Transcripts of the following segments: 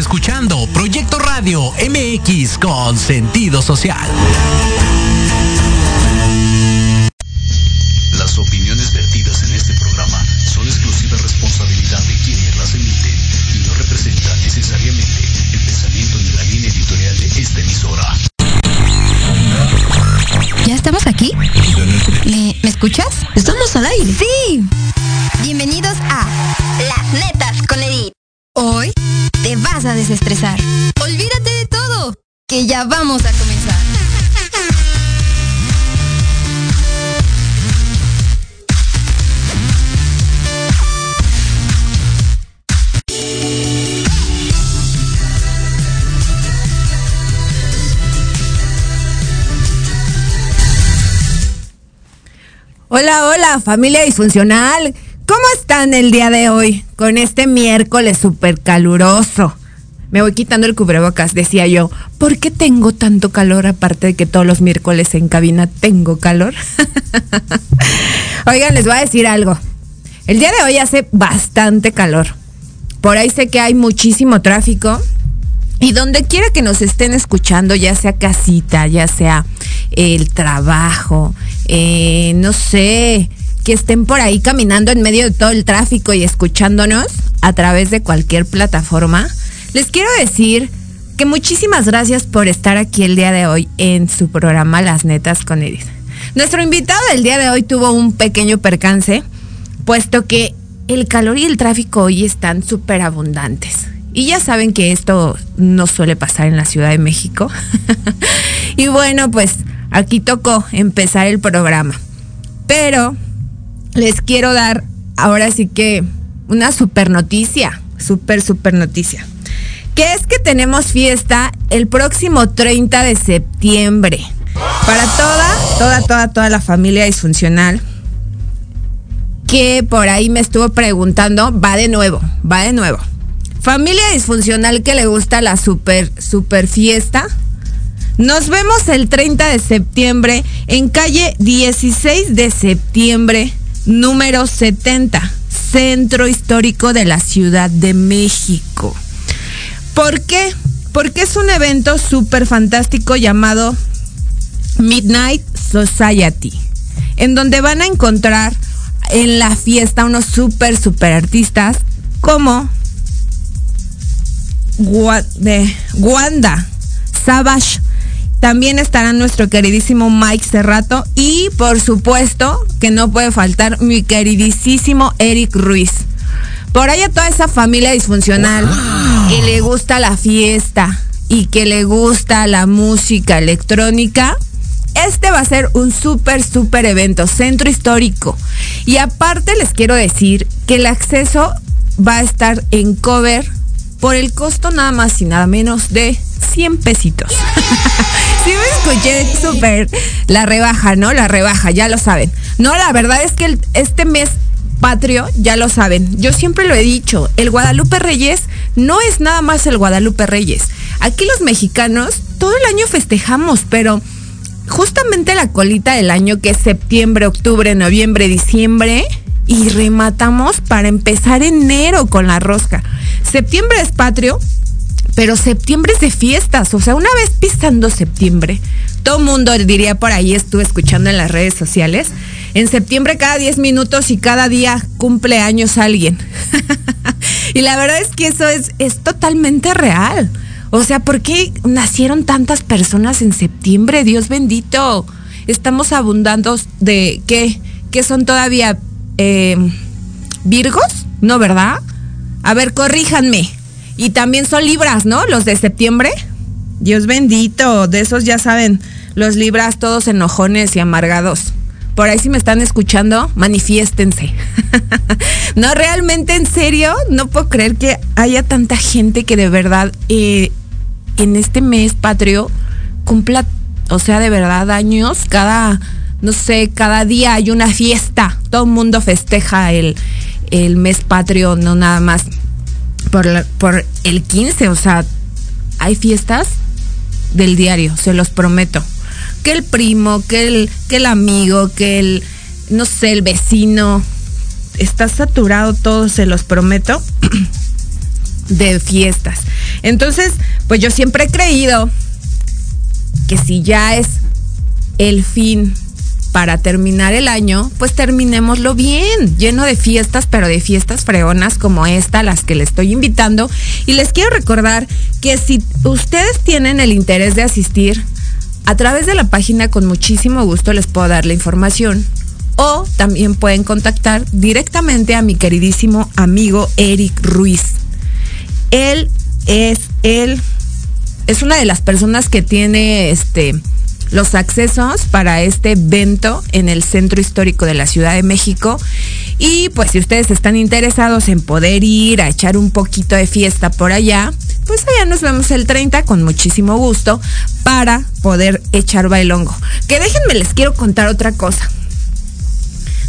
escuchando Proyecto Radio MX con sentido social. Las opiniones vertidas en este programa son exclusiva responsabilidad de quienes las emiten y no representan necesariamente el pensamiento ni la línea editorial de esta emisora. ¿Ya estamos aquí? ¿Me, ¿me escuchas? Estamos al aire. Sí. A desestresar. Olvídate de todo, que ya vamos a comenzar. Hola, hola, familia disfuncional. ¿Cómo están el día de hoy? Con este miércoles súper caluroso. Me voy quitando el cubrebocas, decía yo. ¿Por qué tengo tanto calor aparte de que todos los miércoles en cabina tengo calor? Oigan, les voy a decir algo. El día de hoy hace bastante calor. Por ahí sé que hay muchísimo tráfico. Y donde quiera que nos estén escuchando, ya sea casita, ya sea el trabajo, eh, no sé, que estén por ahí caminando en medio de todo el tráfico y escuchándonos a través de cualquier plataforma, les quiero decir que muchísimas gracias por estar aquí el día de hoy en su programa Las Netas con Edith. Nuestro invitado del día de hoy tuvo un pequeño percance, puesto que el calor y el tráfico hoy están súper abundantes. Y ya saben que esto no suele pasar en la Ciudad de México. y bueno, pues aquí tocó empezar el programa. Pero les quiero dar ahora sí que una super noticia, super, super noticia. Que es que tenemos fiesta el próximo 30 de septiembre. Para toda, toda, toda, toda la familia disfuncional que por ahí me estuvo preguntando, va de nuevo, va de nuevo. Familia disfuncional que le gusta la super, super fiesta. Nos vemos el 30 de septiembre en calle 16 de septiembre, número 70, Centro Histórico de la Ciudad de México. ¿Por qué? Porque es un evento súper fantástico llamado Midnight Society, en donde van a encontrar en la fiesta unos súper, súper artistas como Wanda, Savage. También estará nuestro queridísimo Mike Cerrato y por supuesto que no puede faltar mi queridísimo Eric Ruiz. Por ahí a toda esa familia disfuncional que le gusta la fiesta y que le gusta la música electrónica, este va a ser un súper, súper evento, centro histórico. Y aparte les quiero decir que el acceso va a estar en cover por el costo nada más y nada menos de 100 pesitos. sí me escuché súper la rebaja, ¿no? La rebaja, ya lo saben. No, la verdad es que el, este mes patrio, ya lo saben, yo siempre lo he dicho, el Guadalupe Reyes no es nada más el Guadalupe Reyes. Aquí los mexicanos todo el año festejamos, pero justamente la colita del año que es septiembre, octubre, noviembre, diciembre, y rematamos para empezar enero con la rosca. Septiembre es patrio, pero septiembre es de fiestas. O sea, una vez pisando septiembre, todo mundo diría por ahí, estuve escuchando en las redes sociales. En septiembre cada 10 minutos y cada día cumple años alguien. y la verdad es que eso es, es totalmente real. O sea, ¿por qué nacieron tantas personas en septiembre? Dios bendito. Estamos abundando de qué, que son todavía eh, Virgos, ¿no, verdad? A ver, corríjanme. Y también son libras, ¿no? Los de septiembre. Dios bendito, de esos ya saben, los libras todos enojones y amargados. Por ahí si me están escuchando, manifiéstense. no, realmente, en serio, no puedo creer que haya tanta gente que de verdad eh, en este mes patrio cumpla, o sea, de verdad años, cada no sé, cada día hay una fiesta. Todo el mundo festeja el, el mes patrio, no nada más por, la, por el 15. O sea, hay fiestas del diario, se los prometo. Que el primo, que el, que el amigo, que el, no sé, el vecino. Está saturado todo, se los prometo. de fiestas. Entonces, pues yo siempre he creído que si ya es el fin para terminar el año, pues terminémoslo bien, lleno de fiestas, pero de fiestas freonas como esta, las que le estoy invitando. Y les quiero recordar que si ustedes tienen el interés de asistir, a través de la página con muchísimo gusto les puedo dar la información. O también pueden contactar directamente a mi queridísimo amigo Eric Ruiz. Él es él es una de las personas que tiene este los accesos para este evento en el Centro Histórico de la Ciudad de México. Y pues si ustedes están interesados en poder ir a echar un poquito de fiesta por allá, pues allá nos vemos el 30 con muchísimo gusto para poder echar bailongo. Que déjenme les quiero contar otra cosa.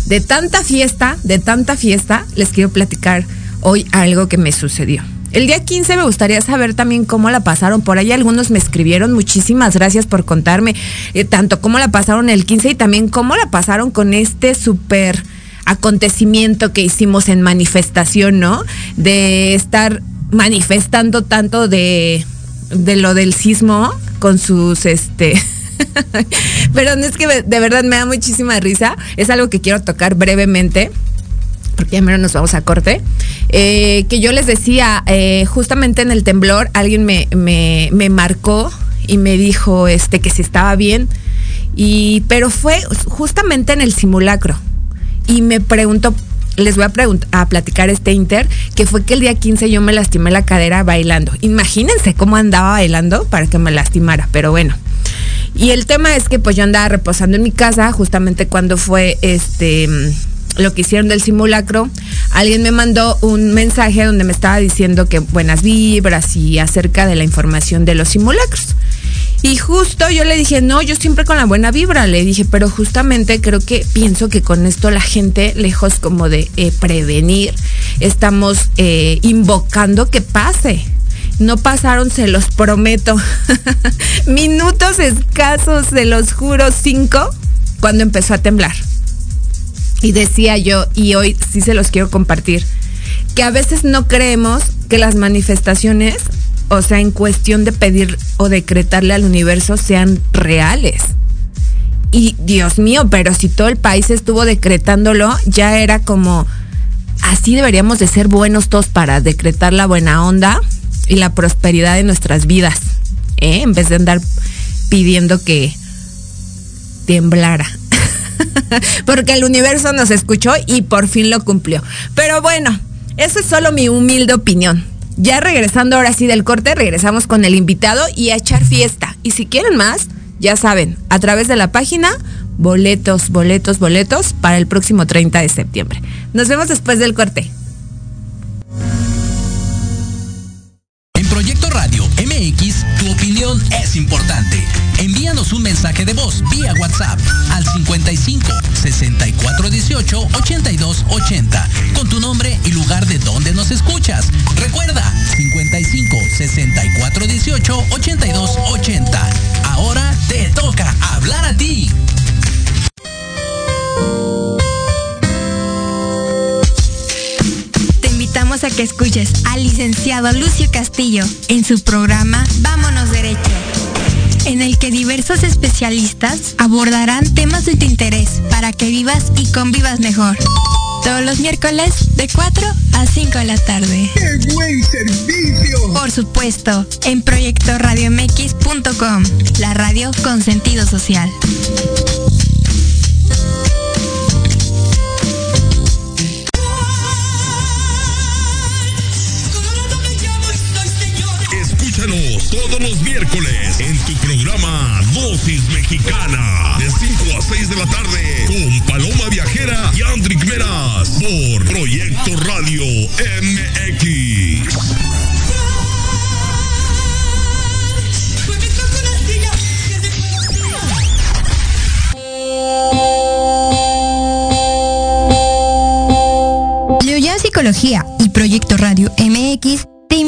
De tanta fiesta, de tanta fiesta, les quiero platicar hoy algo que me sucedió. El día 15 me gustaría saber también cómo la pasaron. Por ahí algunos me escribieron. Muchísimas gracias por contarme eh, tanto cómo la pasaron el 15 y también cómo la pasaron con este súper acontecimiento que hicimos en manifestación, ¿no? De estar manifestando tanto de, de lo del sismo con sus, este... Pero no es que de verdad me da muchísima risa. Es algo que quiero tocar brevemente porque ya menos nos vamos a corte, eh, que yo les decía, eh, justamente en el temblor alguien me, me, marcó y me dijo este, que si estaba bien, y, pero fue justamente en el simulacro. Y me preguntó, les voy a, a platicar este inter, que fue que el día 15 yo me lastimé la cadera bailando. Imagínense cómo andaba bailando para que me lastimara, pero bueno. Y el tema es que pues yo andaba reposando en mi casa justamente cuando fue este lo que hicieron del simulacro, alguien me mandó un mensaje donde me estaba diciendo que buenas vibras y acerca de la información de los simulacros. Y justo yo le dije, no, yo siempre con la buena vibra, le dije, pero justamente creo que pienso que con esto la gente, lejos como de eh, prevenir, estamos eh, invocando que pase. No pasaron, se los prometo. Minutos escasos, se los juro, cinco, cuando empezó a temblar. Y decía yo, y hoy sí se los quiero compartir, que a veces no creemos que las manifestaciones, o sea, en cuestión de pedir o decretarle al universo, sean reales. Y Dios mío, pero si todo el país estuvo decretándolo, ya era como, así deberíamos de ser buenos todos para decretar la buena onda y la prosperidad de nuestras vidas, ¿eh? en vez de andar pidiendo que temblara. porque el universo nos escuchó y por fin lo cumplió. Pero bueno, eso es solo mi humilde opinión. Ya regresando ahora sí del corte, regresamos con el invitado y a echar fiesta. Y si quieren más, ya saben, a través de la página, boletos, boletos, boletos para el próximo 30 de septiembre. Nos vemos después del corte. En Proyecto Radio MX, tu opinión es importante un mensaje de voz vía WhatsApp al 55 64 18 82 80 con tu nombre y lugar de donde nos escuchas. Recuerda 55 64 18 82 80. Ahora te toca hablar a ti. Te invitamos a que escuches al licenciado Lucio Castillo en su programa Vámonos Derecho en el que diversos especialistas abordarán temas de tu interés para que vivas y convivas mejor. Todos los miércoles de 4 a 5 de la tarde. ¡Qué buen servicio! Por supuesto, en proyectoradiomx.com, la radio con sentido social. Todos los miércoles en tu programa Dosis Mexicana de 5 a 6 de la tarde con Paloma Viajera y Andrick Meras por Proyecto Radio MX. Psicología y Proyecto Radio MX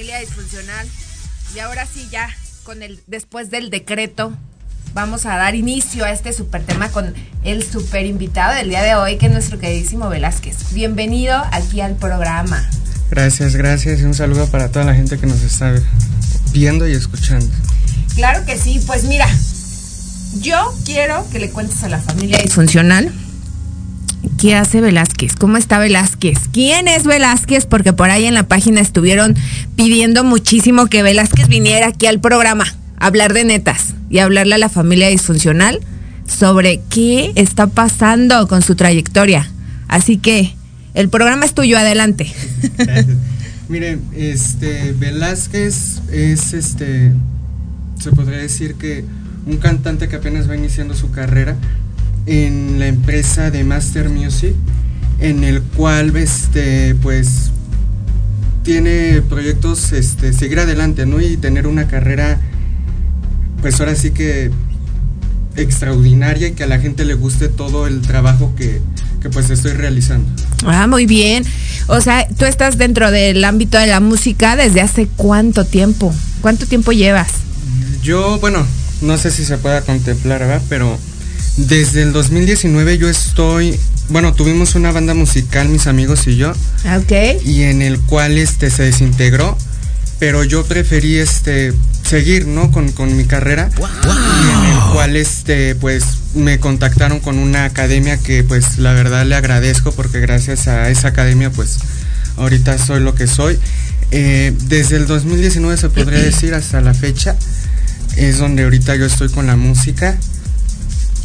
Familia disfuncional. Y ahora sí, ya, con el, después del decreto, vamos a dar inicio a este super tema con el super invitado del día de hoy, que es nuestro queridísimo Velázquez. Bienvenido aquí al programa. Gracias, gracias y un saludo para toda la gente que nos está viendo y escuchando. Claro que sí, pues mira, yo quiero que le cuentes a la familia disfuncional ¿Qué hace Velázquez? ¿Cómo está Velázquez? ¿Quién es Velázquez? Porque por ahí en la página estuvieron pidiendo muchísimo que Velázquez viniera aquí al programa a hablar de netas y hablarle a la familia disfuncional sobre qué está pasando con su trayectoria. Así que el programa es tuyo, adelante. Miren, este Velázquez es este se podría decir que un cantante que apenas va iniciando su carrera en la empresa de Master Music, en el cual este, pues tiene proyectos este, seguir adelante, ¿no? Y tener una carrera, pues ahora sí que extraordinaria y que a la gente le guste todo el trabajo que, que pues estoy realizando. Ah, muy bien. O sea, tú estás dentro del ámbito de la música desde hace cuánto tiempo? ¿Cuánto tiempo llevas? Yo, bueno, no sé si se pueda contemplar, ¿verdad? Pero desde el 2019 yo estoy, bueno, tuvimos una banda musical, mis amigos y yo. Ah, ok. Y en el cual este se desintegró, pero yo preferí este seguir, ¿no? Con, mi carrera. Y en el cual este, pues, me contactaron con una academia que pues la verdad le agradezco porque gracias a esa academia pues ahorita soy lo que soy. Eh, desde el 2019 se podría decir hasta la fecha es donde ahorita yo estoy con la música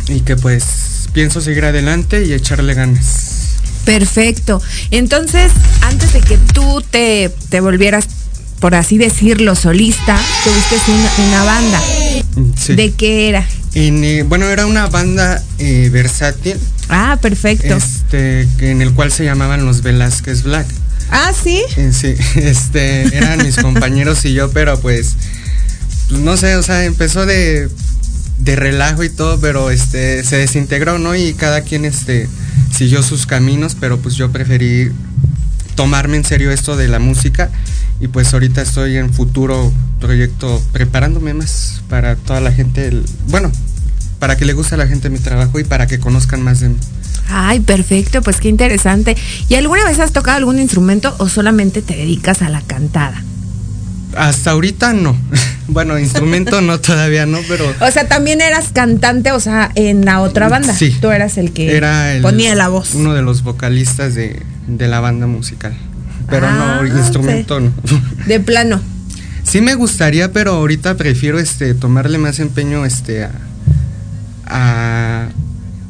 y que pues pienso seguir adelante y echarle ganas. Perfecto. Entonces, antes de que tú te, te volvieras, por así decirlo, solista, tuviste una, una banda. ¿De qué era? Eh, bueno, era una banda eh, versátil. Ah, perfecto. Este, en el cual se llamaban los Velázquez Black. Ah, sí. Eh, sí, este, eran mis compañeros y yo, pero pues, no sé, o sea, empezó de de relajo y todo, pero este se desintegró, ¿no? Y cada quien este siguió sus caminos, pero pues yo preferí tomarme en serio esto de la música y pues ahorita estoy en futuro proyecto preparándome más para toda la gente, bueno, para que le guste a la gente mi trabajo y para que conozcan más de mí. Ay, perfecto, pues qué interesante. ¿Y alguna vez has tocado algún instrumento o solamente te dedicas a la cantada? Hasta ahorita no. bueno, instrumento no todavía no, pero. O sea, también eras cantante, o sea, en la otra banda. Sí. Tú eras el que Era ponía la voz. Uno de los vocalistas de, la banda musical. Pero no, ah, instrumento no. De plano. Sí me gustaría, pero ahorita prefiero este tomarle más empeño este a,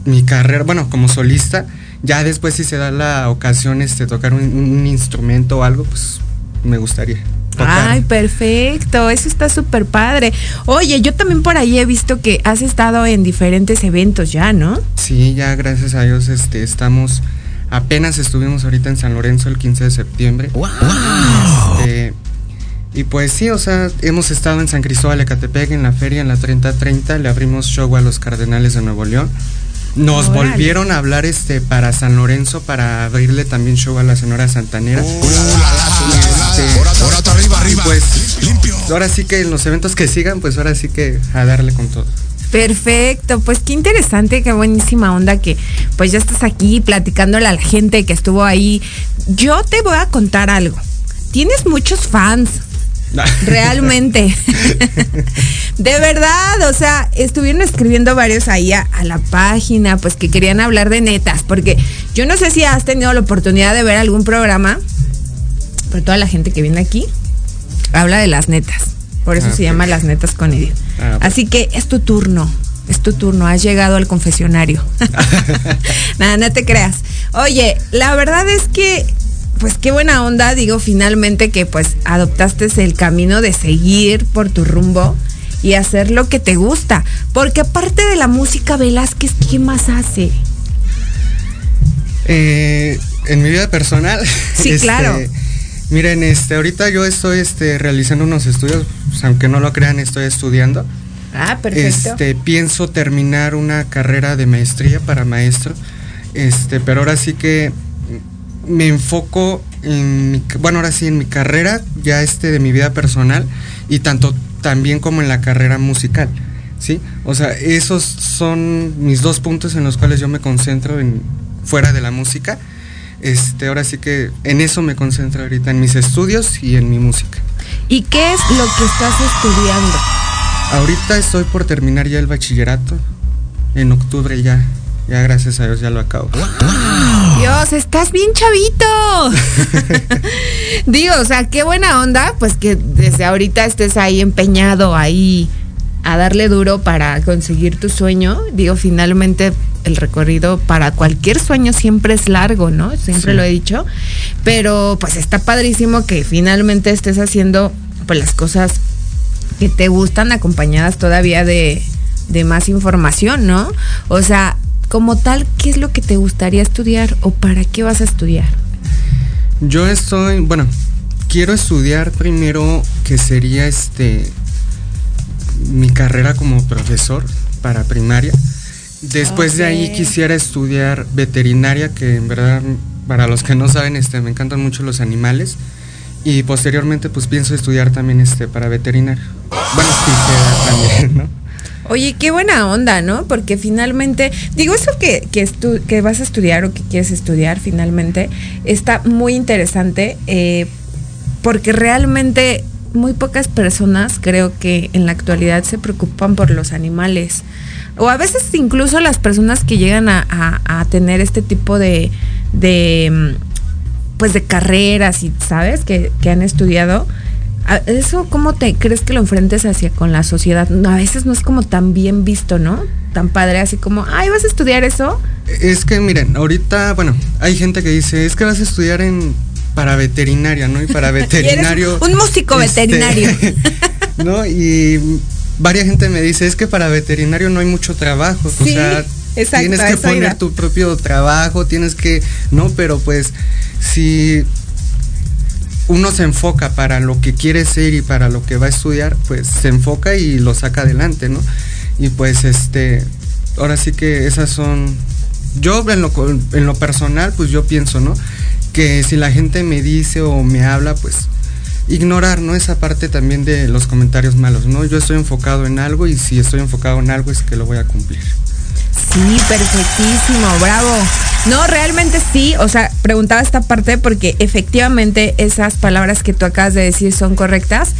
mi carrera, bueno, como solista. Ya después si se da la ocasión este tocar un instrumento o algo, pues me gustaría. Ay, perfecto, eso está súper padre. Oye, yo también por ahí he visto que has estado en diferentes eventos ya, ¿no? Sí, ya gracias a Dios este, estamos, apenas estuvimos ahorita en San Lorenzo el 15 de septiembre. ¡Wow! Este, y pues sí, o sea, hemos estado en San Cristóbal de Catepec en la feria en la 3030, le abrimos show a los Cardenales de Nuevo León. Nos volvieron a hablar este para San Lorenzo para abrirle también show a la Sonora Santanera. Este, Ahora arriba, arriba. pues Limpio. ahora sí que en los eventos que sigan, pues ahora sí que a darle con todo. Perfecto, pues qué interesante, qué buenísima onda que pues ya estás aquí platicándole a la gente que estuvo ahí. Yo te voy a contar algo. Tienes muchos fans, realmente. de verdad, o sea, estuvieron escribiendo varios ahí a, a la página, pues que querían hablar de netas, porque yo no sé si has tenido la oportunidad de ver algún programa, pero toda la gente que viene aquí habla de las netas. Por eso Ah, se llama Las Netas con Edith. Ah. Así que es tu turno, es tu turno, has llegado al confesionario. Nada, no te creas. Oye, la verdad es que, pues qué buena onda, digo, finalmente que pues adoptaste el camino de seguir por tu rumbo y hacer lo que te gusta. Porque aparte de la música, Velázquez, ¿qué más hace? Eh, en mi vida personal. Sí, claro. Miren, este, ahorita yo estoy este, realizando unos estudios, pues, aunque no lo crean, estoy estudiando. Ah, perfecto. Este, pienso terminar una carrera de maestría para maestro. Este, pero ahora sí que me enfoco en mi, bueno, ahora sí en mi carrera, ya este de mi vida personal y tanto también como en la carrera musical. ¿Sí? O sea, esos son mis dos puntos en los cuales yo me concentro en fuera de la música. Este, ahora sí que en eso me concentro ahorita, en mis estudios y en mi música. ¿Y qué es lo que estás estudiando? Ahorita estoy por terminar ya el bachillerato. En octubre ya. Ya gracias a Dios ya lo acabo. Dios, estás bien chavito. Digo, o sea, qué buena onda, pues que desde ahorita estés ahí empeñado ahí a darle duro para conseguir tu sueño. Digo, finalmente el recorrido para cualquier sueño siempre es largo, ¿no? Siempre Sí. lo he dicho. Pero pues está padrísimo que finalmente estés haciendo pues las cosas que te gustan acompañadas todavía de, de más información, ¿no? O sea, como tal, ¿qué es lo que te gustaría estudiar o para qué vas a estudiar? Yo estoy, bueno, quiero estudiar primero que sería este mi carrera como profesor para primaria. Después de ahí quisiera estudiar veterinaria, que en verdad para los que no saben, este me encantan mucho los animales. Y posteriormente pues pienso estudiar también este para veterinario. Bueno, sí, también, ¿no? Oye, qué buena onda, ¿no? Porque finalmente, digo, eso que, que, estu- que vas a estudiar o que quieres estudiar finalmente, está muy interesante eh, porque realmente muy pocas personas creo que en la actualidad se preocupan por los animales. O a veces incluso las personas que llegan a, a- a tener este tipo de, de, mm, pues de carreras y, ¿sabes? Que, que han estudiado. ¿Eso cómo te crees que lo enfrentes hacia con la sociedad? No, a veces no es como tan bien visto, ¿no? Tan padre, así como, ay, ¿vas a estudiar eso? Es que miren, ahorita, bueno, hay gente que dice, es que vas a estudiar en para veterinaria, ¿no? Y para veterinario. un músico este, veterinario. ¿No? Y varias gente me dice, es que para veterinario no hay mucho trabajo. o sea, exacto, tienes que poner tu propio trabajo, tienes que. No, pero pues, si uno se enfoca para lo que quiere ser y para lo que va a estudiar, pues se enfoca y lo saca adelante, ¿no? Y pues este, ahora sí que esas son, yo en lo, en lo personal, pues yo pienso, ¿no? Que si la gente me dice o me habla, pues ignorar, ¿no? Esa parte también de los comentarios malos, ¿no? Yo estoy enfocado en algo y si estoy enfocado en algo es que lo voy a cumplir. Sí, perfectísimo, bravo. No, realmente sí, o sea, preguntaba esta parte porque efectivamente esas palabras que tú acabas de decir son correctas.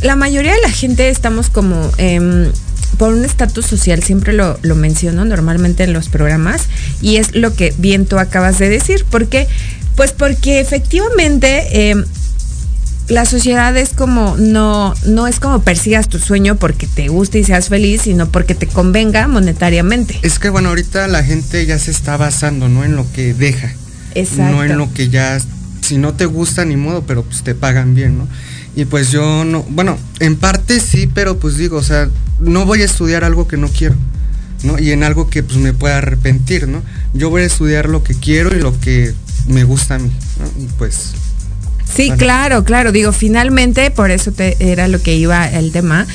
La mayoría de la gente estamos como em, por un estatus social, siempre lo, lo menciono normalmente en los programas, y es lo que bien tú acabas de decir. ¿Por qué? Pues porque efectivamente em, la sociedad es como, no, no es como persigas tu sueño porque te guste y seas feliz, sino porque te convenga monetariamente. Es que bueno, ahorita la gente ya se está basando, ¿no? En lo que deja. Exacto. No en lo que ya, si no te gusta ni modo, pero pues te pagan bien, ¿no? Y pues yo no, bueno, en parte sí, pero pues digo, o sea, no voy a estudiar algo que no quiero, ¿no? Y en algo que pues me pueda arrepentir, ¿no? Yo voy a estudiar lo que quiero y lo que me gusta a mí, ¿no? Y pues... Sí, claro, claro. Digo, finalmente, por eso te, era lo que iba el tema,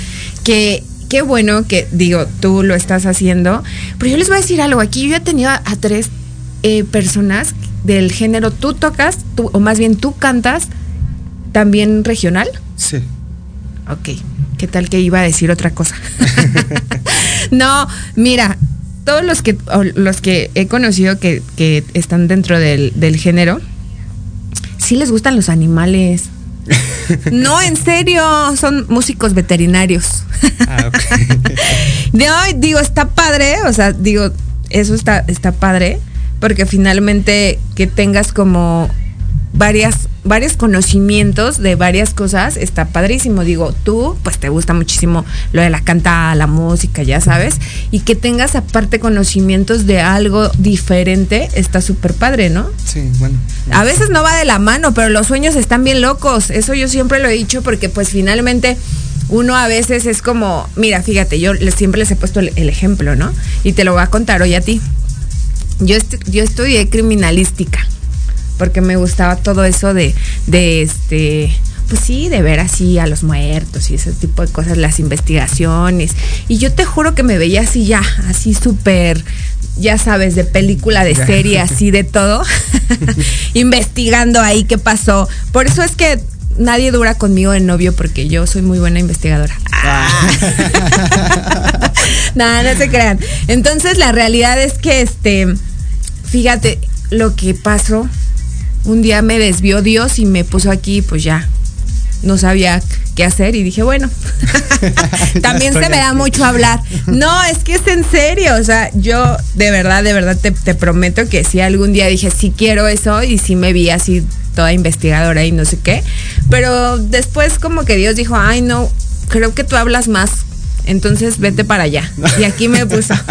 que qué bueno que, digo, tú lo estás haciendo. Pero yo les voy a decir algo, aquí yo he tenido a, a tres eh, personas del género, tú tocas, tú, o más bien tú cantas, también regional. Sí. Ok, ¿qué tal que iba a decir otra cosa? no, mira, todos los que, los que he conocido que, que están dentro del, del, género, sí les gustan los animales. no, en serio, son músicos veterinarios. ah, okay. De hoy, digo, está padre, o sea, digo, eso está, está padre, porque finalmente que tengas como varias, varios conocimientos de varias cosas, está padrísimo. Digo, tú, pues te gusta muchísimo lo de la canta, la música, ya sabes, y que tengas aparte conocimientos de algo diferente, está súper padre, ¿no? Sí, bueno. A veces no va de la mano, pero los sueños están bien locos. Eso yo siempre lo he dicho porque pues finalmente uno a veces es como, mira, fíjate, yo siempre les he puesto el, el ejemplo, ¿no? Y te lo voy a contar hoy a ti. Yo, est yo estudié criminalística porque me gustaba todo eso de, de este, pues sí, de ver así a los muertos y ese tipo de cosas, las investigaciones. Y yo te juro que me veía así ya, así súper, ya sabes, de película, de serie, así de todo, investigando ahí qué pasó. Por eso es que nadie dura conmigo de novio porque yo soy muy buena investigadora. Ah. no, no se crean. Entonces la realidad es que este, fíjate lo que pasó un día me desvió Dios y me puso aquí, pues ya, no sabía qué hacer y dije, bueno, también se me da mucho hablar. No, es que es en serio, o sea, yo de verdad, de verdad te, te prometo que si algún día dije, sí quiero eso y sí me vi así toda investigadora y no sé qué, pero después como que Dios dijo, ay no, creo que tú hablas más, entonces vete para allá. Y aquí me puso.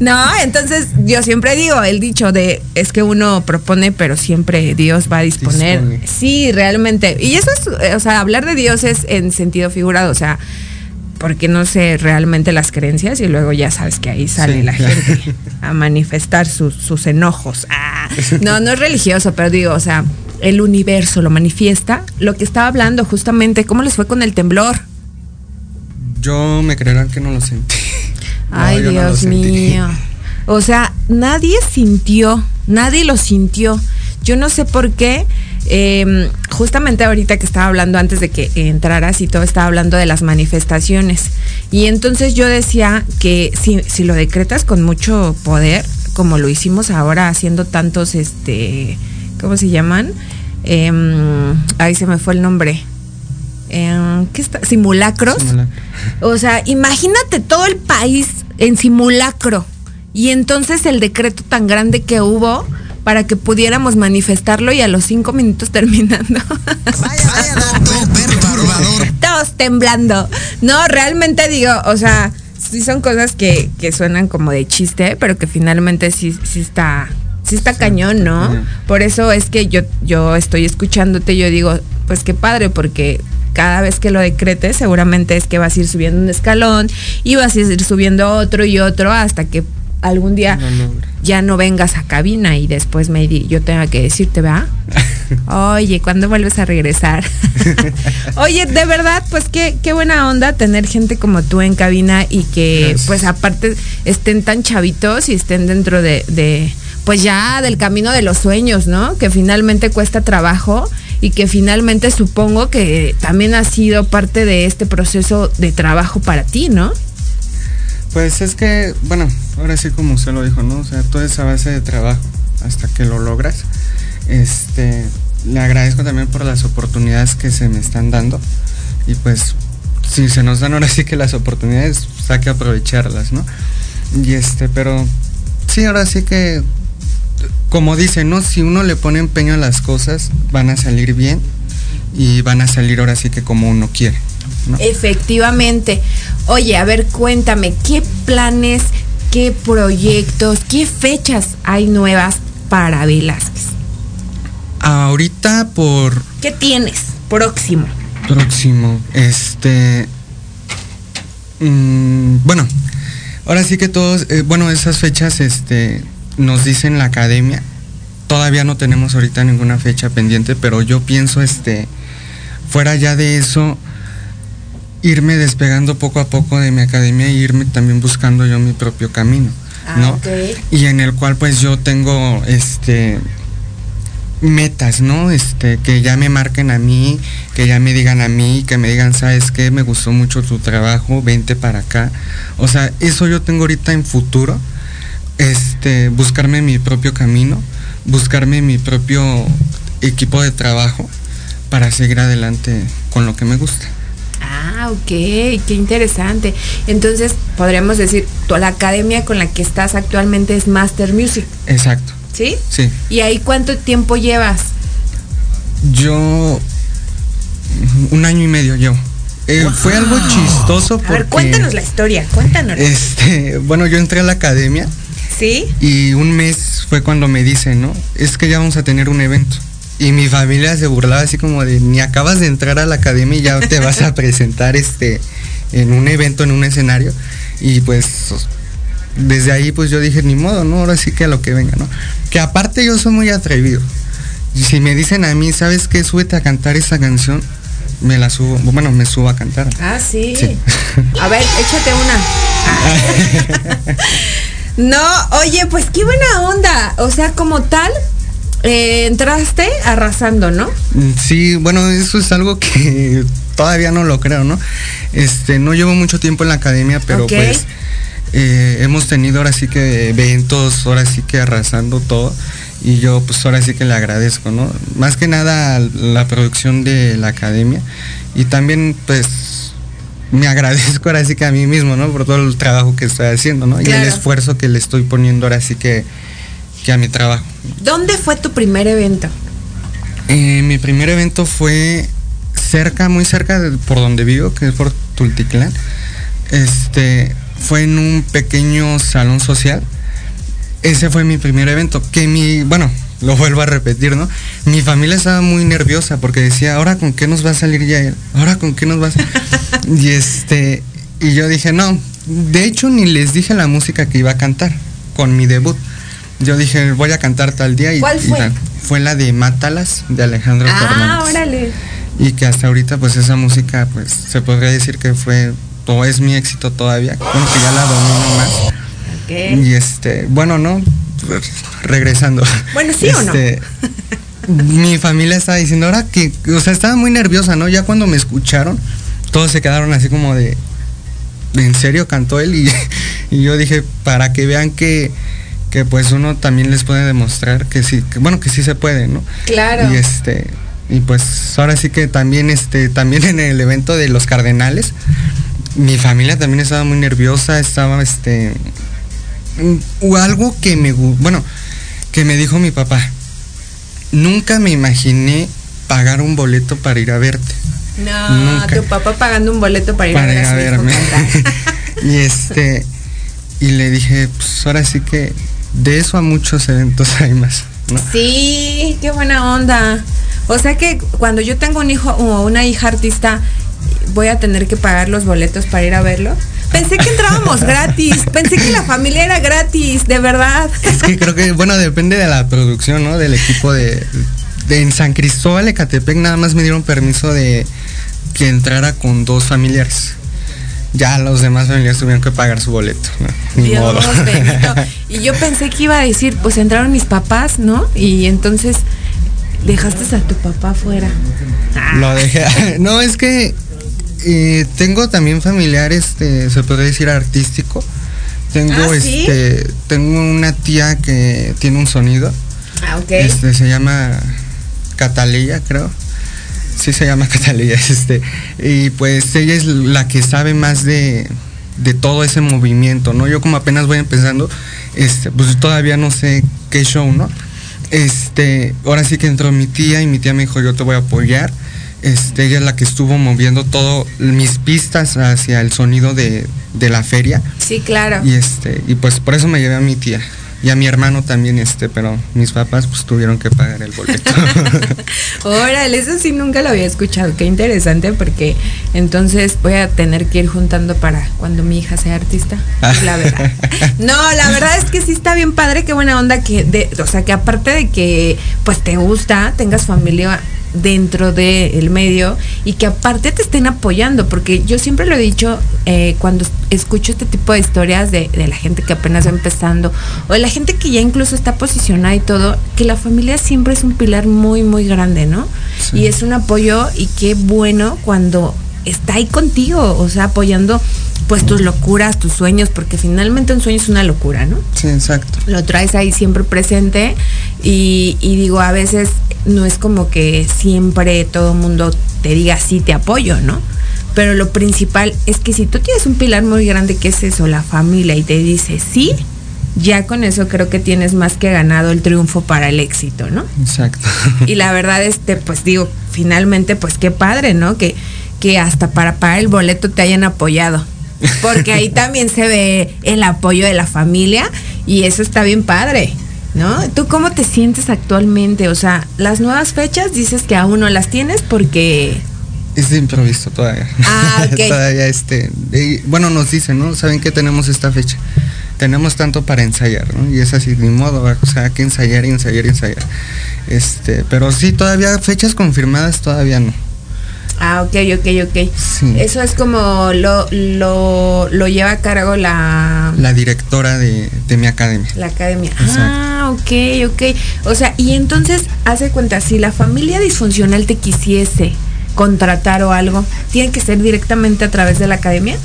No, entonces yo siempre digo el dicho de es que uno propone, pero siempre Dios va a disponer. Dispone. Sí, realmente. Y eso es, o sea, hablar de Dios es en sentido figurado, o sea, porque no sé realmente las creencias y luego ya sabes que ahí sale sí. la gente a manifestar sus, sus enojos. Ah, no, no es religioso, pero digo, o sea, el universo lo manifiesta. Lo que estaba hablando justamente, ¿cómo les fue con el temblor? Yo me creerán que no lo sentí. Ay, no, Dios no mío. O sea, nadie sintió, nadie lo sintió. Yo no sé por qué. Eh, justamente ahorita que estaba hablando antes de que entraras y todo estaba hablando de las manifestaciones. Y entonces yo decía que si, si lo decretas con mucho poder, como lo hicimos ahora haciendo tantos, este, ¿cómo se llaman? Eh, ahí se me fue el nombre. Eh, ¿qué está? Simulacros. Simulacro. O sea, imagínate todo el país en simulacro. Y entonces el decreto tan grande que hubo para que pudiéramos manifestarlo y a los cinco minutos terminando. Vaya, vaya dato perturbador. Todos temblando. No, realmente digo, o sea, sí son cosas que, que suenan como de chiste, pero que finalmente sí, sí está, sí está cañón, ¿no? Por eso es que yo, yo estoy escuchándote, yo digo, pues qué padre, porque cada vez que lo decretes, seguramente es que vas a ir subiendo un escalón y vas a ir subiendo otro y otro hasta que algún día no, no. ya no vengas a cabina y después me yo tenga que decirte, ¿verdad? Oye, ¿cuándo vuelves a regresar? Oye, de verdad, pues qué, qué buena onda tener gente como tú en cabina y que Gracias. pues aparte estén tan chavitos y estén dentro de, de, pues ya del camino de los sueños, ¿no? Que finalmente cuesta trabajo y que finalmente supongo que también ha sido parte de este proceso de trabajo para ti, ¿no? Pues es que, bueno, ahora sí como usted lo dijo, ¿no? O sea, toda esa base de trabajo hasta que lo logras. Este, le agradezco también por las oportunidades que se me están dando. Y pues, si se nos dan ahora sí que las oportunidades, pues hay que aprovecharlas, ¿no? Y este, pero sí, ahora sí que, como dicen, ¿no? Si uno le pone empeño a las cosas, van a salir bien y van a salir ahora sí que como uno quiere. ¿no? Efectivamente. Oye, a ver, cuéntame, ¿qué planes, qué proyectos, qué fechas hay nuevas para Velázquez? Ahorita por... ¿Qué tienes? próximo? Próximo, este... mm, bueno, ahora sí que todos, eh, bueno, esas fechas, este, nos dicen la academia. Todavía no tenemos ahorita ninguna fecha pendiente, pero yo pienso, este, fuera ya de eso, irme despegando poco a poco de mi academia e irme también buscando yo mi propio camino, Ah, ¿no? Y en el cual pues yo tengo, este, metas, ¿no? Este, que ya me marquen a mí, que ya me digan a mí, que me digan, ¿sabes qué? Me gustó mucho tu trabajo, vente para acá. O sea, eso yo tengo ahorita en futuro, este, buscarme mi propio camino, buscarme mi propio equipo de trabajo para seguir adelante con lo que me gusta. Ah, ok, qué interesante. Entonces, podríamos decir, tú, la academia con la que estás actualmente es Master Music, Exacto, ¿sí? sí. ¿Y ahí cuánto tiempo llevas? Yo un año y medio llevo. Eh, Fue algo chistoso A porque ver, cuéntanos la historia, cuéntanos. este, bueno, yo entré a la academia ¿Sí? y un mes fue cuando me dicen, ¿no? Es que ya vamos a tener un evento. Y mi familia se burlaba así como de, ni acabas de entrar a la academia y ya te vas a presentar este en un evento, en un escenario. Y pues desde ahí pues yo dije, ni modo, ¿no? Ahora sí que a lo que venga, ¿no? Que aparte yo soy muy atrevido. Y si me dicen a mí, ¿sabes qué? Súbete a cantar esa canción, me la subo, bueno, me subo a cantar. Ah, sí. Sí. A ver, échate una. Ah. no, oye, pues qué buena onda. O sea, como tal, eh, entraste arrasando, ¿no? Mm, Sí, bueno, eso es algo que todavía no lo creo, ¿no? Este, no llevo mucho tiempo en la academia, pero pues eh, hemos tenido ahora sí que eventos, ahora sí que arrasando todo. Y yo pues ahora sí que le agradezco, ¿no? Más que nada la producción de la academia. Y también pues me agradezco ahora sí que a mí mismo, ¿no? Por todo el trabajo que estoy haciendo, ¿no? Y el esfuerzo que le estoy poniendo ahora sí que, que a mi trabajo. ¿Dónde fue tu primer evento? Eh, mi primer evento fue cerca, muy cerca de por donde vivo, que es por Tultitlán. Este, fue en un pequeño salón social. Ese fue mi primer evento. Que mi, bueno, lo vuelvo a repetir, ¿no? Mi familia estaba muy nerviosa porque decía, ahora con qué nos va a salir ya él, ahora con qué nos va a Y este, y yo dije, no, de hecho ni les dije la música que iba a cantar con mi debut. Yo dije, voy a cantar tal día y, ¿Cuál y fue? tal. fue la de Mátalas de Alejandro Ah, Fernández. órale. Y que hasta ahorita pues esa música pues se podría decir que fue o es mi éxito todavía. Bueno, que ya la domino más. Ok. Y este, bueno, no, regresando. Bueno, ¿sí o no? Este, Mi familia estaba diciendo, ahora que, o sea, estaba muy nerviosa, ¿no? Ya cuando me escucharon, todos se quedaron así como de, ¿en serio cantó él? Y, y yo dije, para que vean que, que pues uno también les puede demostrar que sí, que, bueno, que sí se puede, ¿no? Claro. Y este, y pues ahora sí que también, este, también en el evento de los Cardenales, mi familia también estaba muy nerviosa, estaba, este, o algo que me, bueno, que me dijo mi papá. Nunca me imaginé pagar un boleto para ir a verte. No, Nunca. tu papá pagando un boleto para ir para a ir a verme. y este, y le dije, pues ahora sí que de eso a muchos eventos hay más, ¿no? Sí, qué buena onda. O sea que cuando yo tengo un hijo o una hija artista, voy a tener que pagar los boletos para ir a verlo. Pensé que entrábamos gratis, pensé que la familia era gratis, de verdad. Es que creo que, bueno, depende de la producción, ¿no? Del equipo de, de- en San Cristóbal, Ecatepec, nada más me dieron permiso de que entrara con dos familiares. Ya los demás familiares tuvieron que pagar su boleto, ¿no? Ni Dios modo. bendito. Y yo pensé que iba a decir, pues entraron mis papás, ¿no? Y entonces dejaste a tu papá afuera. Ah, Lo dejé. No, es que eh, tengo también familiares, este, se podría decir artístico. Tengo Ah, ¿sí? este, tengo una tía que tiene un sonido. Ah, ok. Este se llama Catalía, creo. Sí se llama Catalía, este. Y pues ella es la que sabe más de, de todo ese movimiento, ¿no? Yo como apenas voy empezando, este, pues todavía no sé qué show, ¿no? Este, ahora sí que entró mi tía y mi tía me dijo, yo te voy a apoyar. Este, ella es la que estuvo moviendo todo mis pistas hacia el sonido de, de la feria. Sí, claro. Y este, y pues por eso me llevé a mi tía. y a mi hermano también, este, pero mis papás pues tuvieron que pagar el boleto. Órale, eso sí nunca lo había escuchado, qué interesante porque entonces voy a tener que ir juntando para cuando mi hija sea artista. La verdad. No, la verdad es que sí está bien padre, qué buena onda que, de, o sea, que aparte de que pues te gusta, tengas familia dentro del medio y que aparte te estén apoyando, porque yo siempre lo he dicho eh, cuando escucho este tipo de historias de, la gente que apenas va empezando o de la gente que ya incluso está posicionada y todo, que la familia siempre es un pilar muy, muy grande, ¿no? Y es un apoyo y qué bueno cuando está ahí contigo, o sea, apoyando pues tus locuras, tus sueños, porque finalmente un sueño es una locura, ¿no? Sí, exacto. Lo traes ahí siempre presente y, digo, a veces no es como que siempre todo el mundo te diga sí, te apoyo, ¿no? Pero lo principal es que si tú tienes un pilar muy grande que es eso, la familia, y te dice sí, ya con eso creo que tienes más que ganado el triunfo para el éxito, ¿no? Exacto. Y la verdad, este, pues digo, finalmente, pues qué padre, ¿no? Que, que hasta para pagar el boleto te hayan apoyado porque ahí también se ve el apoyo de la familia y eso está bien padre. ¿No? ¿Tú cómo te sientes actualmente? O sea, las nuevas fechas dices que aún no las tienes porque... Es de improviso todavía. Ah, todavía este... bueno, nos dicen, ¿no? ¿Saben que tenemos esta fecha? Tenemos tanto para ensayar, ¿no? Y es así, ni modo, o sea, hay que ensayar y ensayar y ensayar. Este, pero sí, todavía fechas confirmadas todavía no. Ah, ok, ok, ok. Eso es como lo, lo, lleva a cargo la... La directora de, mi academia. La academia. Ah, ok, ok. O sea, y entonces, hace cuenta, si la familia disfuncional te quisiese contratar o algo, ¿tiene que ser directamente a través de la academia?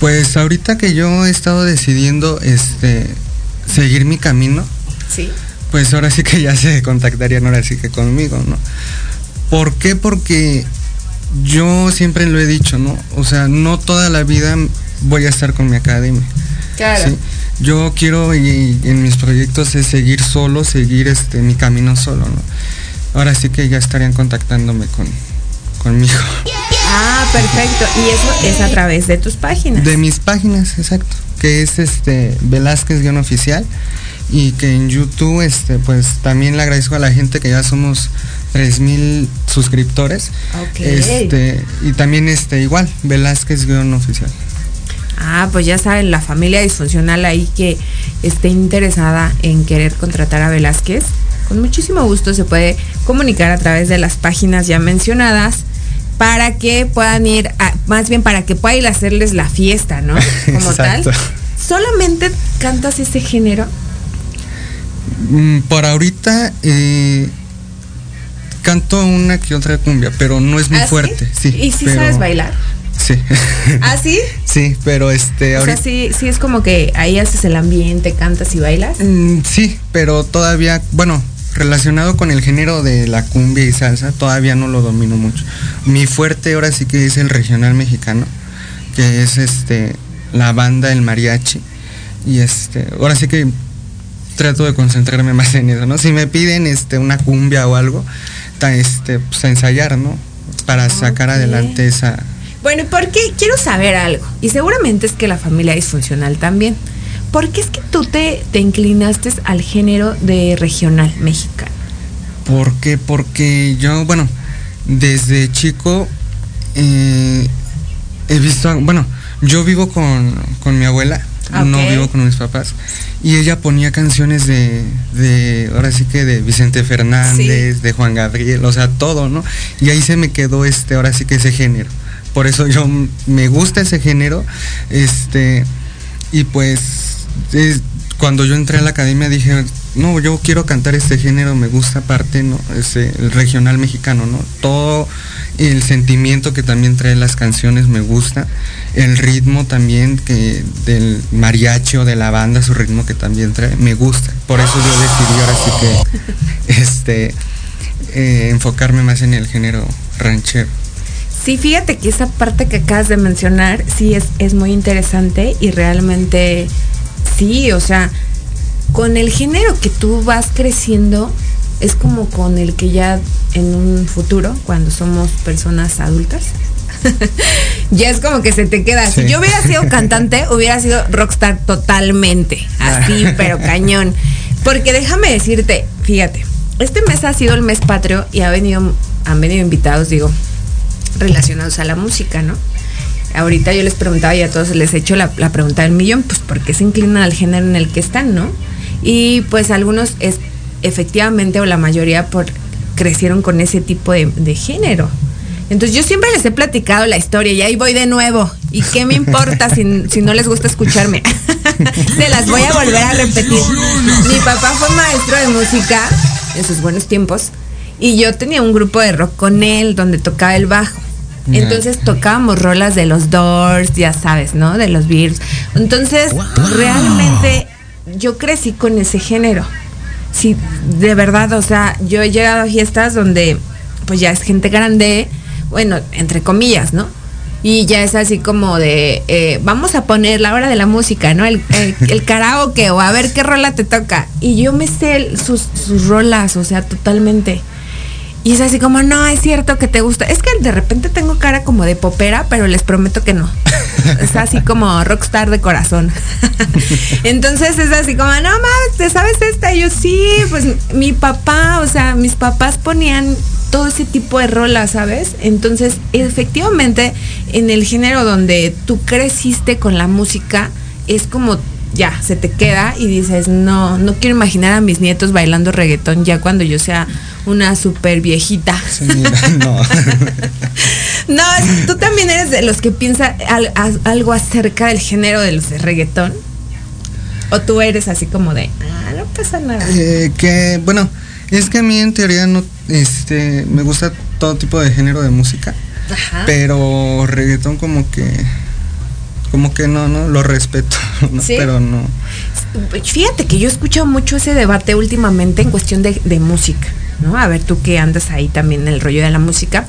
Pues ahorita que yo he estado decidiendo este seguir mi camino, sí. pues ahora sí que ya se contactarían ahora sí que conmigo, ¿no? ¿Por qué? Porque yo siempre lo he dicho, ¿no? O sea, no toda la vida voy a estar con mi academia. Claro. Yo quiero y, en mis proyectos es seguir solo, seguir este mi camino solo, ¿no? Ahora sí que ya estarían contactándome con conmigo. Ah, perfecto. Y eso es a través de tus páginas. De mis páginas, exacto. Que es este Velázquez-oficial y que en YouTube este pues también le agradezco a la gente que ya somos 3000 suscriptores. Este, y también este igual, Velázquez oficial. Ah, pues ya saben, la familia disfuncional ahí que esté interesada en querer contratar a Velázquez, con muchísimo gusto se puede comunicar a través de las páginas ya mencionadas para que puedan ir, más bien para que pueda ir a hacerles la fiesta, ¿no? Como tal. ¿Solamente cantas ese género? Mm, por ahorita eh, canto una que otra cumbia, pero no es muy ¿Ah, fuerte. Sí? ¿Y si sabes bailar? Sí. ¿Ah, sí? sí, pero este. O sea, sí, sí es como que ahí haces el ambiente, cantas y bailas. Mm, sí, pero todavía, bueno, relacionado con el género de la cumbia y salsa, todavía no lo domino mucho. Mi fuerte ahora sí que es el regional mexicano, que es este la banda, el mariachi. Y este, ahora sí que trato de concentrarme más en eso, ¿no? Si me piden este una cumbia o algo, este, pues, a ensayar, ¿no? Para sacar adelante esa... Bueno, ¿y por qué? Quiero saber algo. Y seguramente es que la familia es funcional también. ¿Por qué es que tú te, te inclinaste al género de regional mexicano? ¿Por qué? Porque yo, bueno, desde chico eh, he visto, bueno, yo vivo con, con mi abuela no vivo con mis papás. Y ella ponía canciones de, de ahora sí que de Vicente Fernández, de Juan Gabriel, o sea, todo, ¿no? Y ahí se me quedó este, ahora sí que ese género. Por eso yo me gusta ese género. Este, y pues cuando yo entré a la academia dije, no, yo quiero cantar este género, me gusta aparte, ¿no? Ese, el regional mexicano, ¿no? Todo el sentimiento que también trae las canciones me gusta, el ritmo también que del mariachi o de la banda, su ritmo que también trae, me gusta. Por eso yo decidí ahora sí que este eh, enfocarme más en el género ranchero. Sí, fíjate que esa parte que acabas de mencionar sí es, es muy interesante y realmente sí, o sea, con el género que tú vas creciendo, es como con el que ya en un futuro, cuando somos personas adultas, ya es como que se te queda. Si yo hubiera sido cantante, hubiera sido rockstar totalmente. Así, pero cañón. Porque déjame decirte, fíjate, este mes ha sido el mes patrio y ha venido, han venido invitados, digo, relacionados a la música, ¿no? Ahorita yo les preguntaba y a todos les he hecho la, pregunta del millón, pues porque se inclinan al género en el que están, ¿no? Y pues algunos es efectivamente o la mayoría por crecieron con ese tipo de, de género. Entonces yo siempre les he platicado la historia y ahí voy de nuevo. ¿Y qué me importa si, no les gusta escucharme? Se las voy a volver a repetir. Mi papá fue maestro de música en sus buenos tiempos y yo tenía un grupo de rock con él donde tocaba el bajo. Entonces tocábamos rolas de los Doors, ya sabes, ¿no? De los Bears. Entonces, realmente yo crecí con ese género. Sí, de verdad, o sea, yo he llegado a fiestas donde pues ya es gente grande, bueno, entre comillas, ¿no? Y ya es así como de, eh, vamos a poner la hora de la música, ¿no? El, el, karaoke o a ver qué rola te toca. Y yo me sé sus, sus rolas, o sea, totalmente. Y es así como, no, es cierto que te gusta. Es que de repente tengo cara como de popera, pero les prometo que no. Es así como rockstar de corazón. Entonces es así como, no mames, ¿te sabes esta? Y yo sí, pues mi papá, o sea, mis papás ponían todo ese tipo de rolas, ¿sabes? Entonces, efectivamente, en el género donde tú creciste con la música, es como ya, se te queda y dices, no, no quiero imaginar a mis nietos bailando reggaetón ya cuando yo sea una súper viejita. no. no, tú también eres de los que piensa algo acerca del género del reggaetón. ¿O tú eres así como de, ah, no pasa nada? Eh, que, bueno, es que a mí en teoría no, este, me gusta todo tipo de género de música. Ajá. Pero reggaetón como que como que no, no, lo respeto, pero no. Fíjate que yo he escuchado mucho ese debate últimamente en cuestión de, música, ¿no? A ver tú que andas ahí también en el rollo de la música.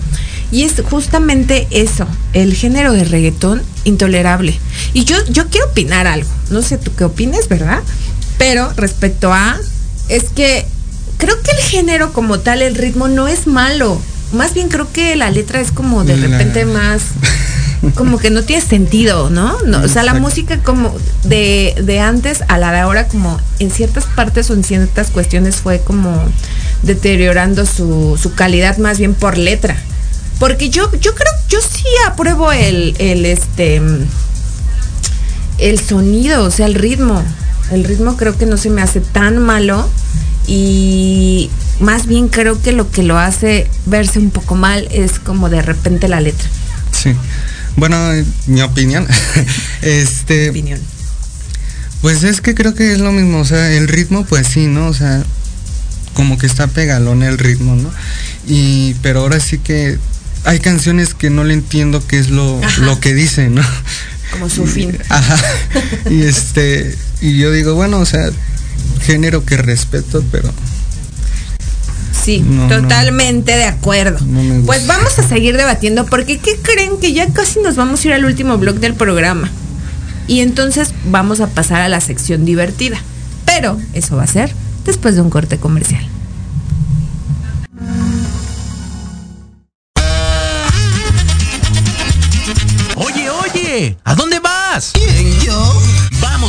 Y es justamente eso, el género de reggaetón intolerable. Y yo, yo quiero opinar algo, no sé tú qué opines, ¿verdad? Pero respecto a, es que creo que el género como tal, el ritmo no es malo. Más bien creo que la letra es como de repente más como que no tiene sentido, ¿no? no o sea, la música como de, de antes a la de ahora, como en ciertas partes o en ciertas cuestiones fue como deteriorando su, su calidad más bien por letra. Porque yo, yo creo, yo sí apruebo el, el este el sonido, o sea, el ritmo. El ritmo creo que no se me hace tan malo y más bien creo que lo que lo hace verse un poco mal es como de repente la letra. Sí. Bueno, mi opinión. este. Opinión. Pues es que creo que es lo mismo, o sea, el ritmo, pues sí, ¿no? O sea, como que está pegalón el ritmo, ¿no? Y, pero ahora sí que hay canciones que no le entiendo qué es lo, lo que dicen, ¿no? Como su fin. Ajá. Y este, y yo digo, bueno, o sea, género que respeto, pero Sí, totalmente de acuerdo. pues vamos a seguir debatiendo porque ¿qué creen que ya casi nos vamos a ir al último blog del programa? Y entonces vamos a pasar a la sección divertida. Pero eso va a ser después de un corte comercial. Oye, oye, ¿a dónde.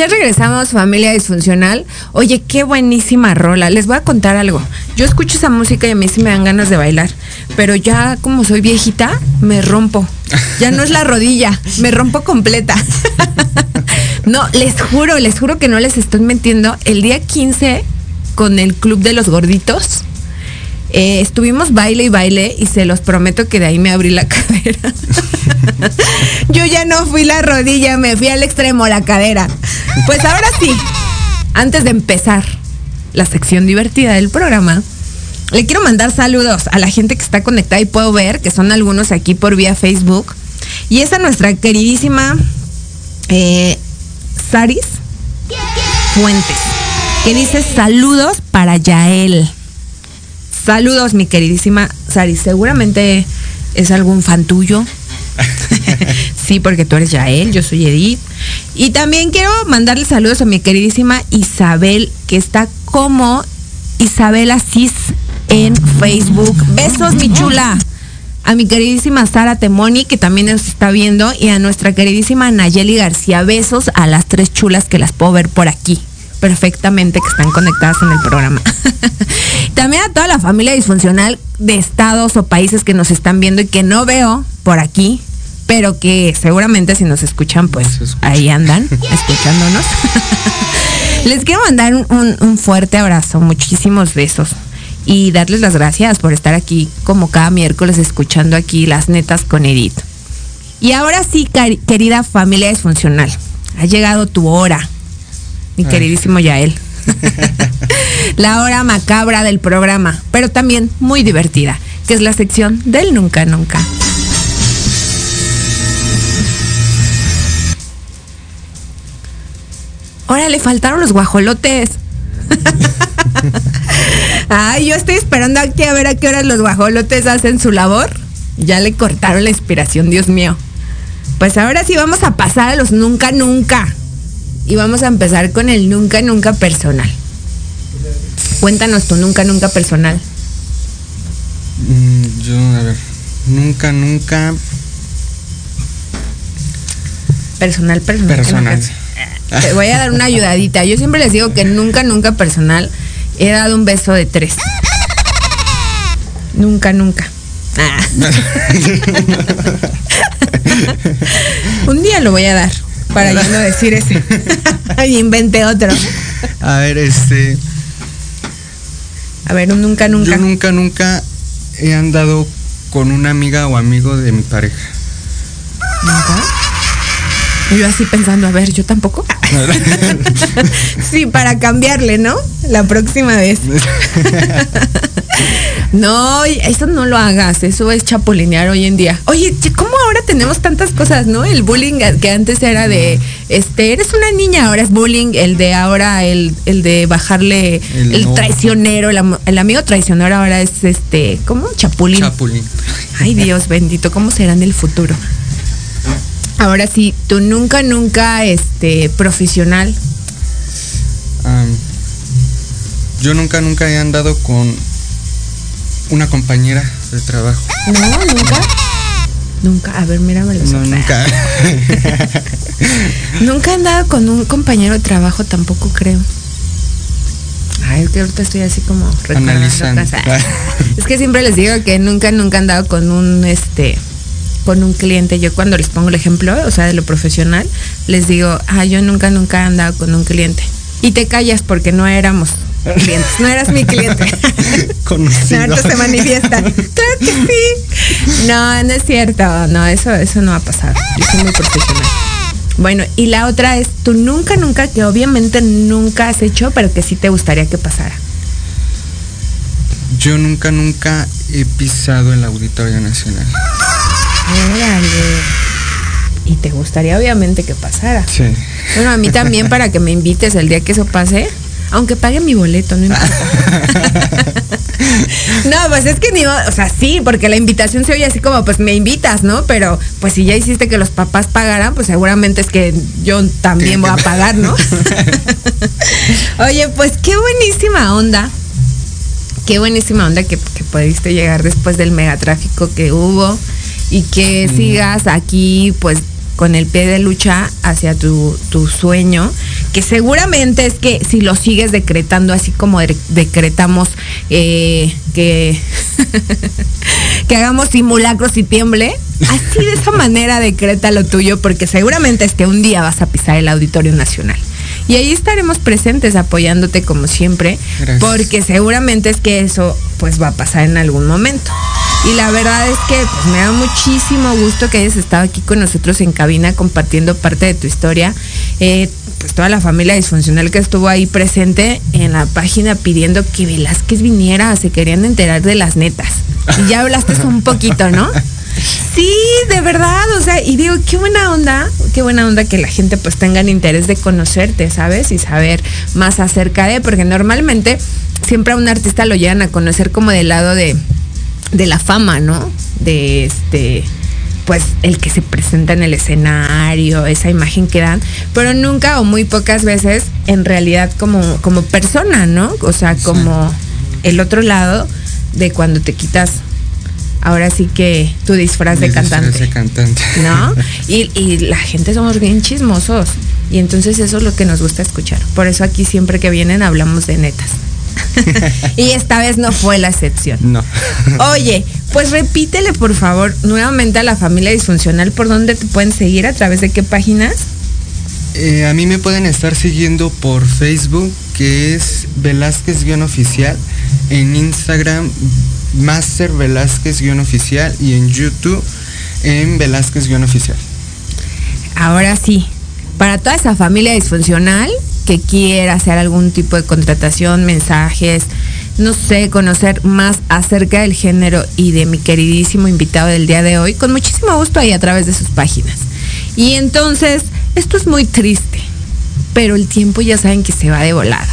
Ya regresamos, familia disfuncional. Oye, qué buenísima rola. Les voy a contar algo. Yo escucho esa música y a mí sí me dan ganas de bailar. Pero ya como soy viejita, me rompo. Ya no es la rodilla, me rompo completa. no, les juro, les juro que no les estoy mintiendo. El día 15, con el Club de los Gorditos, eh, estuvimos baile y baile y se los prometo que de ahí me abrí la cadera. Yo ya no fui la rodilla, me fui al extremo la cadera. Pues ahora sí, antes de empezar la sección divertida del programa, le quiero mandar saludos a la gente que está conectada y puedo ver que son algunos aquí por vía Facebook. Y es a nuestra queridísima eh, Saris Fuentes, que dice saludos para Yael. Saludos, mi queridísima Sari. Seguramente es algún fan tuyo. sí, porque tú eres Yael, yo soy Edith. Y también quiero mandarle saludos a mi queridísima Isabel, que está como Isabel Asís en Facebook. Besos, mi chula. A mi queridísima Sara Temoni, que también nos está viendo, y a nuestra queridísima Nayeli García. Besos a las tres chulas que las puedo ver por aquí perfectamente que están conectadas en el programa. También a toda la familia disfuncional de estados o países que nos están viendo y que no veo por aquí, pero que seguramente si nos escuchan, pues ahí andan escuchándonos. Les quiero mandar un, un, fuerte abrazo, muchísimos besos y darles las gracias por estar aquí como cada miércoles escuchando aquí las netas con Edith. Y ahora sí, querida familia disfuncional, ha llegado tu hora mi queridísimo Yael. la hora macabra del programa, pero también muy divertida, que es la sección del nunca nunca. Ahora le faltaron los guajolotes. Ay, yo estoy esperando aquí a ver a qué horas los guajolotes hacen su labor. Ya le cortaron la inspiración, Dios mío. Pues ahora sí vamos a pasar a los nunca nunca y vamos a empezar con el nunca, nunca personal. Cuéntanos tu nunca, nunca personal. Mm, yo, a ver, nunca, nunca. Personal, personal. Personal. Te voy a dar una ayudadita. Yo siempre les digo que nunca, nunca personal he dado un beso de tres. Nunca, nunca. Ah. un día lo voy a dar para ya no decir ese. y inventé otro. A ver, este. A ver, un nunca, nunca. Yo nunca, nunca he andado con una amiga o amigo de mi pareja. ¿Nunca? Yo así pensando, a ver, yo tampoco. sí, para cambiarle, ¿no? La próxima vez. no, eso no lo hagas, eso es chapulinear hoy en día. Oye, ¿cómo ahora tenemos tantas cosas, no? El bullying que antes era de, este, eres una niña, ahora es bullying, el de ahora, el, de bajarle, el, traicionero, el, amigo traicionero ahora es este, ¿cómo? Chapulín. Chapulín. Ay, Dios bendito, ¿cómo será en el futuro? Ahora sí, tú nunca, nunca, este, profesional. yo nunca, nunca he andado con una compañera de trabajo. No, nunca. Nunca, a ver, mírame los No, nunca. nunca he andado con un compañero de trabajo, tampoco creo. Ay, es que ahorita estoy así como analizando. Es que siempre les digo que nunca, nunca he andado con un este con un cliente, yo cuando les pongo el ejemplo, o sea, de lo profesional, les digo, ah, yo nunca, nunca he andado con un cliente. Y te callas porque no éramos clientes, no eras mi cliente. Conocido. No, se manifiesta. claro que sí. No, no es cierto, no, eso, eso no va a pasar. Yo soy muy profesional. Bueno, y la otra es, tú nunca, nunca, que obviamente nunca has hecho, pero que sí te gustaría que pasara. Yo nunca, nunca he pisado el Auditorio Nacional. Y te gustaría obviamente que pasara. Sí. Bueno, a mí también para que me invites el día que eso pase. Aunque pague mi boleto, no importa. no, pues es que ni, o sea, sí, porque la invitación se oye así como, pues me invitas, ¿no? Pero pues si ya hiciste que los papás pagaran, pues seguramente es que yo también voy a pagar, ¿no? oye, pues qué buenísima onda. Qué buenísima onda que, que pudiste llegar después del megatráfico que hubo y que sigas aquí pues con el pie de lucha hacia tu, tu sueño que seguramente es que si lo sigues decretando así como decretamos eh, que, que hagamos simulacros y tiemble, así de esa manera decreta lo tuyo, porque seguramente es que un día vas a pisar el Auditorio Nacional. Y ahí estaremos presentes apoyándote como siempre, porque seguramente es que eso pues va a pasar en algún momento. Y la verdad es que pues, me da muchísimo gusto que hayas estado aquí con nosotros en cabina compartiendo parte de tu historia. Eh, pues toda la familia disfuncional que estuvo ahí presente en la página pidiendo que Velázquez viniera, se querían enterar de las netas. Y ya hablaste un poquito, ¿no? Sí, de verdad, o sea, y digo, qué buena onda, qué buena onda que la gente pues tenga el interés de conocerte, ¿sabes? Y saber más acerca de, porque normalmente siempre a un artista lo llegan a conocer como del lado de, de la fama, ¿no? De este, pues el que se presenta en el escenario, esa imagen que dan, pero nunca o muy pocas veces en realidad como, como persona, ¿no? O sea, como el otro lado de cuando te quitas ahora sí que tu disfraz de cantante. cantante. ¿No? Y, y, la gente somos bien chismosos. Y entonces eso es lo que nos gusta escuchar. Por eso aquí siempre que vienen hablamos de netas. y esta vez no fue la excepción. No. Oye, pues repítele por favor nuevamente a la familia disfuncional por dónde te pueden seguir, a través de qué páginas. Eh, a mí me pueden estar siguiendo por Facebook, que es Velázquez-oficial, en Instagram Master Velázquez-oficial y en YouTube en Velázquez-oficial. Ahora sí, para toda esa familia disfuncional que quiera hacer algún tipo de contratación, mensajes, no sé, conocer más acerca del género y de mi queridísimo invitado del día de hoy, con muchísimo gusto ahí a través de sus páginas. Y entonces, esto es muy triste, pero el tiempo ya saben que se va de volada.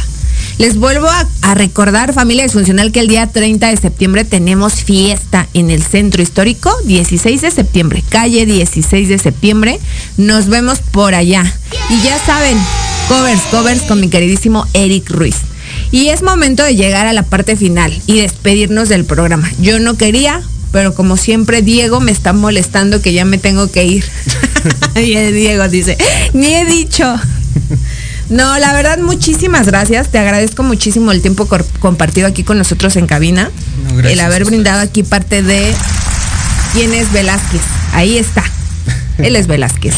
Les vuelvo a, recordar, familia disfuncional, que el día 30 de septiembre tenemos fiesta en el centro histórico, 16 de septiembre, calle 16 de septiembre. Nos vemos por allá. Y ya saben, covers, covers con mi queridísimo Eric Ruiz. Y es momento de llegar a la parte final y despedirnos del programa. Yo no quería, pero como siempre Diego me está molestando que ya me tengo que ir. y Diego dice, ni he dicho. No, la verdad, muchísimas gracias. Te agradezco muchísimo el tiempo compartido aquí con nosotros en cabina. el haber brindado aquí parte de quién es Velázquez. Ahí está. Él es Velázquez.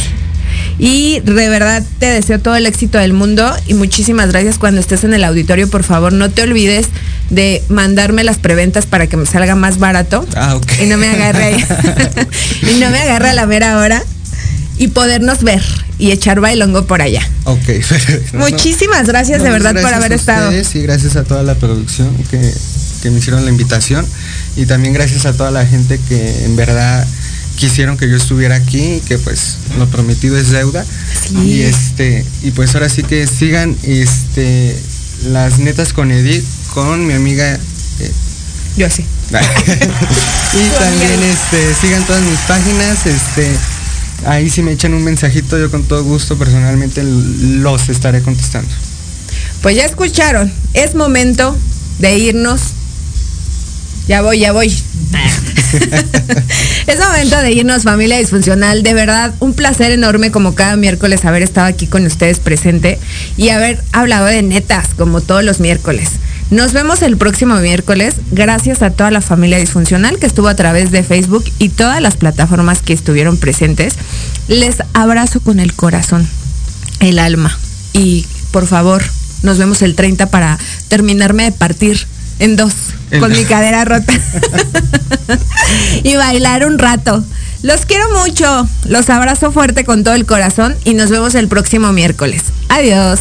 Y de verdad te deseo todo el éxito del mundo y muchísimas gracias cuando estés en el auditorio. Por favor, no te olvides de mandarme las preventas para que me salga más barato. Ah, ok. Y no me agarre, y no me agarre a la mera hora y podernos ver y echar bailongo por allá. Ok, Muchísimas gracias de verdad por haber estado. Y gracias a toda la producción que, que me hicieron la invitación y también gracias a toda la gente que en verdad quisieron que yo estuviera aquí y que pues lo prometido es deuda. Y este, y pues ahora sí que sigan este las netas con Edith, con mi amiga eh, yo sí. y también este sigan todas mis páginas, este ahí si me echan un mensajito, yo con todo gusto personalmente los estaré contestando. Pues ya escucharon, es momento de irnos. Ya voy, ya voy. es momento de irnos, familia disfuncional. De verdad, un placer enorme como cada miércoles haber estado aquí con ustedes presente y haber hablado de netas como todos los miércoles. Nos vemos el próximo miércoles. Gracias a toda la familia disfuncional que estuvo a través de Facebook y todas las plataformas que estuvieron presentes. Les abrazo con el corazón, el alma. Y por favor, nos vemos el 30 para terminarme de partir en dos con mi cadera rota y bailar un rato. Los quiero mucho, los abrazo fuerte con todo el corazón y nos vemos el próximo miércoles. Adiós.